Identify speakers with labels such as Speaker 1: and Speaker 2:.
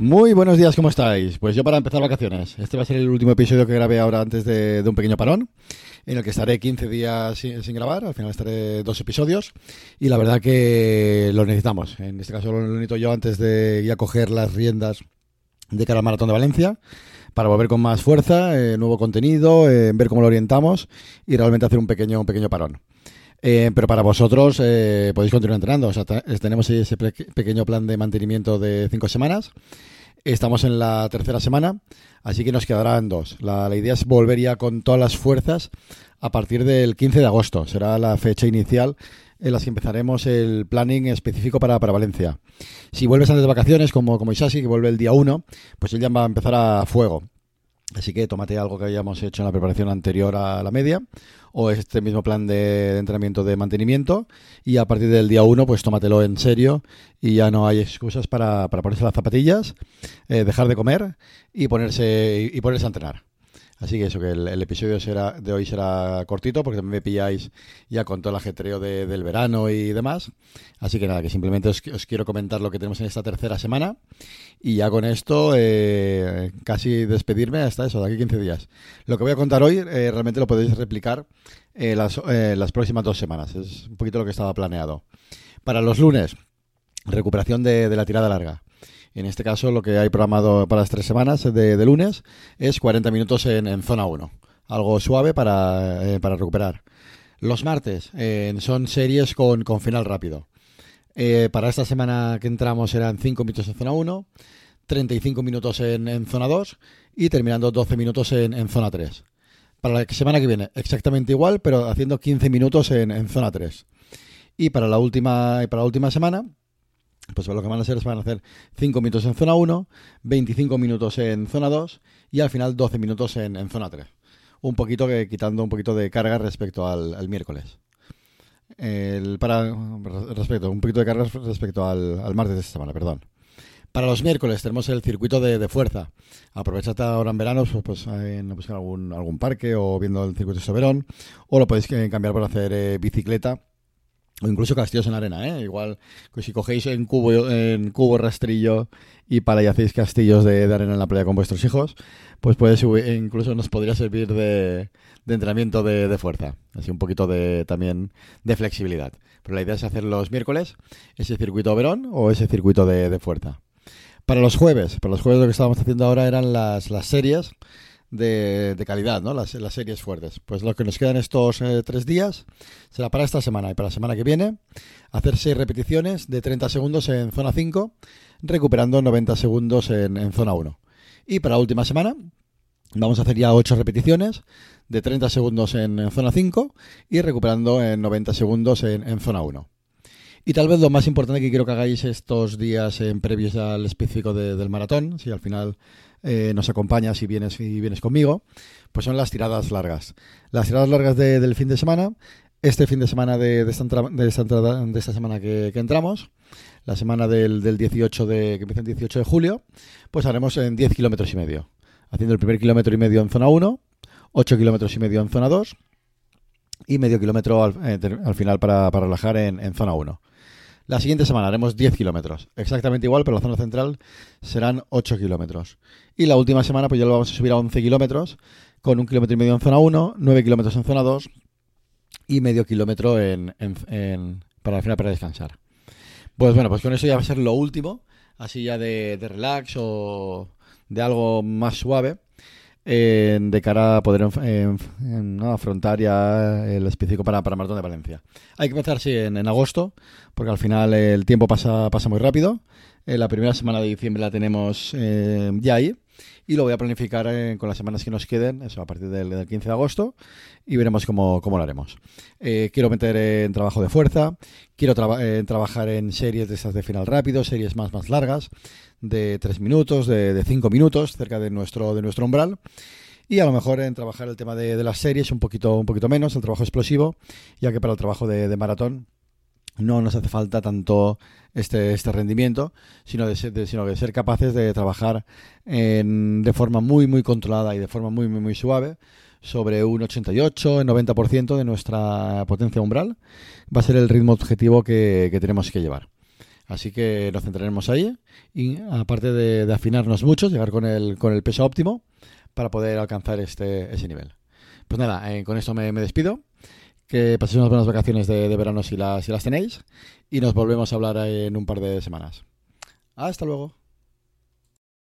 Speaker 1: Muy buenos días, ¿cómo estáis? Pues yo para empezar vacaciones. Este va a ser el último episodio que grabé ahora antes de, un pequeño parón, en el que estaré 15 días sin, grabar. Al final estaré dos episodios y la verdad que lo necesitamos. En este caso lo necesito yo antes de ya coger las riendas de cara al Maratón de Valencia para volver con más fuerza, eh, nuevo contenido, eh, ver cómo lo orientamos y realmente hacer un pequeño, un pequeño parón. Eh, pero para vosotros podéis continuar entrenando. O sea, tenemos ese pequeño plan de mantenimiento de cinco semanas. Estamos en la tercera semana, así que nos quedarán dos. La, la, idea es volver ya con todas las fuerzas a partir del 15 de agosto. Será la fecha inicial en las que empezaremos el planning específico para, para Valencia. Si vuelves antes de vacaciones, como, como Isasi, que vuelve el día 1, pues él ya va a empezar a fuego. Así que tómate algo que hayamos hecho en la preparación anterior a la media o este mismo plan de, entrenamiento de mantenimiento y a partir del día 1 pues tómatelo en serio y ya no hay excusas para, para ponerse las zapatillas, eh, dejar de comer y ponerse, y ponerse a entrenar. Así que eso, que el, episodio será, de hoy será cortito porque también me pilláis ya con todo el ajetreo del verano y demás. Así que nada, que simplemente os, quiero comentar lo que tenemos en esta tercera semana y ya con esto eh, casi despedirme hasta eso, de aquí 15 días. Lo que voy a contar hoy eh, realmente lo podéis replicar eh, las, las próximas dos semanas. Es un poquito lo que estaba planeado. Para los lunes, recuperación de la tirada larga. En este caso, lo que hay programado para las tres semanas de, lunes es 40 minutos en, zona 1. Algo suave para, eh, recuperar. Los martes eh, son series con, final rápido. Eh, para esta semana que entramos eran 5 minutos en zona 1, 35 minutos en, zona 2 y terminando 12 minutos en, zona 3. Para la semana que viene, exactamente igual, pero haciendo 15 minutos en, zona 3. Y para la última, para la última semana, pues lo que van a hacer es van a hacer 5 minutos en zona 1, 25 minutos en zona 2 y al final 12 minutos en, zona 3. Un poquito que quitando un poquito de carga respecto al, miércoles. El, para respecto, un poquito de carga respecto al, martes de esta semana, perdón. Para los miércoles tenemos el circuito de, fuerza. Aprovechad ahora en verano pues, pues en buscar algún, algún parque o viendo el circuito de Soberón. O lo podéis cambiar por hacer eh, bicicleta o incluso castillos en arena, ¿eh? Igual que si cogéis en cubo, en cubo rastrillo y para y hacéis castillos de, arena en la playa con vuestros hijos, pues puede incluso nos podría servir de, entrenamiento de, fuerza. Así un poquito de también de flexibilidad. Pero la idea es hacer los miércoles ese circuito verón o ese circuito de, fuerza. Para los jueves, para los jueves lo que estábamos haciendo ahora eran las, las series de, calidad, ¿no? Las, las, series fuertes. Pues lo que nos quedan estos eh, tres días será para esta semana y para la semana que viene hacer seis repeticiones de 30 segundos en zona 5, recuperando 90 segundos en, zona 1. Y para la última semana vamos a hacer ya ocho repeticiones de 30 segundos en, zona 5 y recuperando en 90 segundos en, zona 1. Y tal vez lo más importante que quiero que hagáis estos días en previos al específico del maratón, si al final eh, nos acompañas y vienes, y vienes conmigo, pues son las tiradas largas. Las tiradas largas del fin de semana, este fin de semana de, de, esta, de, esta, de semana que, entramos, la semana del, del, 18 de, que empieza el 18 de julio, pues haremos en 10 kilómetros y medio. Haciendo el primer kilómetro y medio en zona 1, 8 kilómetros y medio en zona 2 y medio kilómetro al, eh, final para, para relajar en, en zona 1. La siguiente semana haremos 10 kilómetros, exactamente igual, pero la zona central serán 8 kilómetros. Y la última semana, pues ya lo vamos a subir a 11 kilómetros, con un kilómetro y medio en zona 1, 9 kilómetros en zona 2 y medio kilómetro en, para al final para descansar. Pues bueno, pues con eso ya va a ser lo último, así ya de relax o de algo más suave de cara a poder afrontar ya el específico para, para Maratón de Valencia. Hay que empezar, sí, en, agosto, porque al final el tiempo pasa, pasa muy rápido. Eh, la primera semana de diciembre la tenemos eh, ya ahí y lo voy a planificar eh, con las semanas que nos queden, eso a partir del, 15 de agosto, y veremos cómo, lo haremos. quiero meter en trabajo de fuerza, quiero trabajar en series de estas de final rápido, series más, más largas, de 3 minutos, de 5 minutos, cerca de nuestro, de nuestro umbral. Y a lo mejor en trabajar el tema de, las series un poquito, un poquito menos, el trabajo explosivo, ya que para el trabajo de, maratón no nos hace falta tanto este, este rendimiento, sino de, ser, sino de ser capaces de trabajar en, de forma muy, muy controlada y de forma muy, muy, suave sobre un 88, 90% de nuestra potencia umbral. Va a ser el ritmo objetivo que, que tenemos que llevar. Así que nos centraremos ahí y aparte de, afinarnos mucho, llegar con el, con el peso óptimo para poder alcanzar este, ese nivel. Pues nada, eh, con esto me, despido. Que paséis unas buenas vacaciones de, verano si las tenéis y nos volvemos a hablar en un par de semanas. Hasta luego.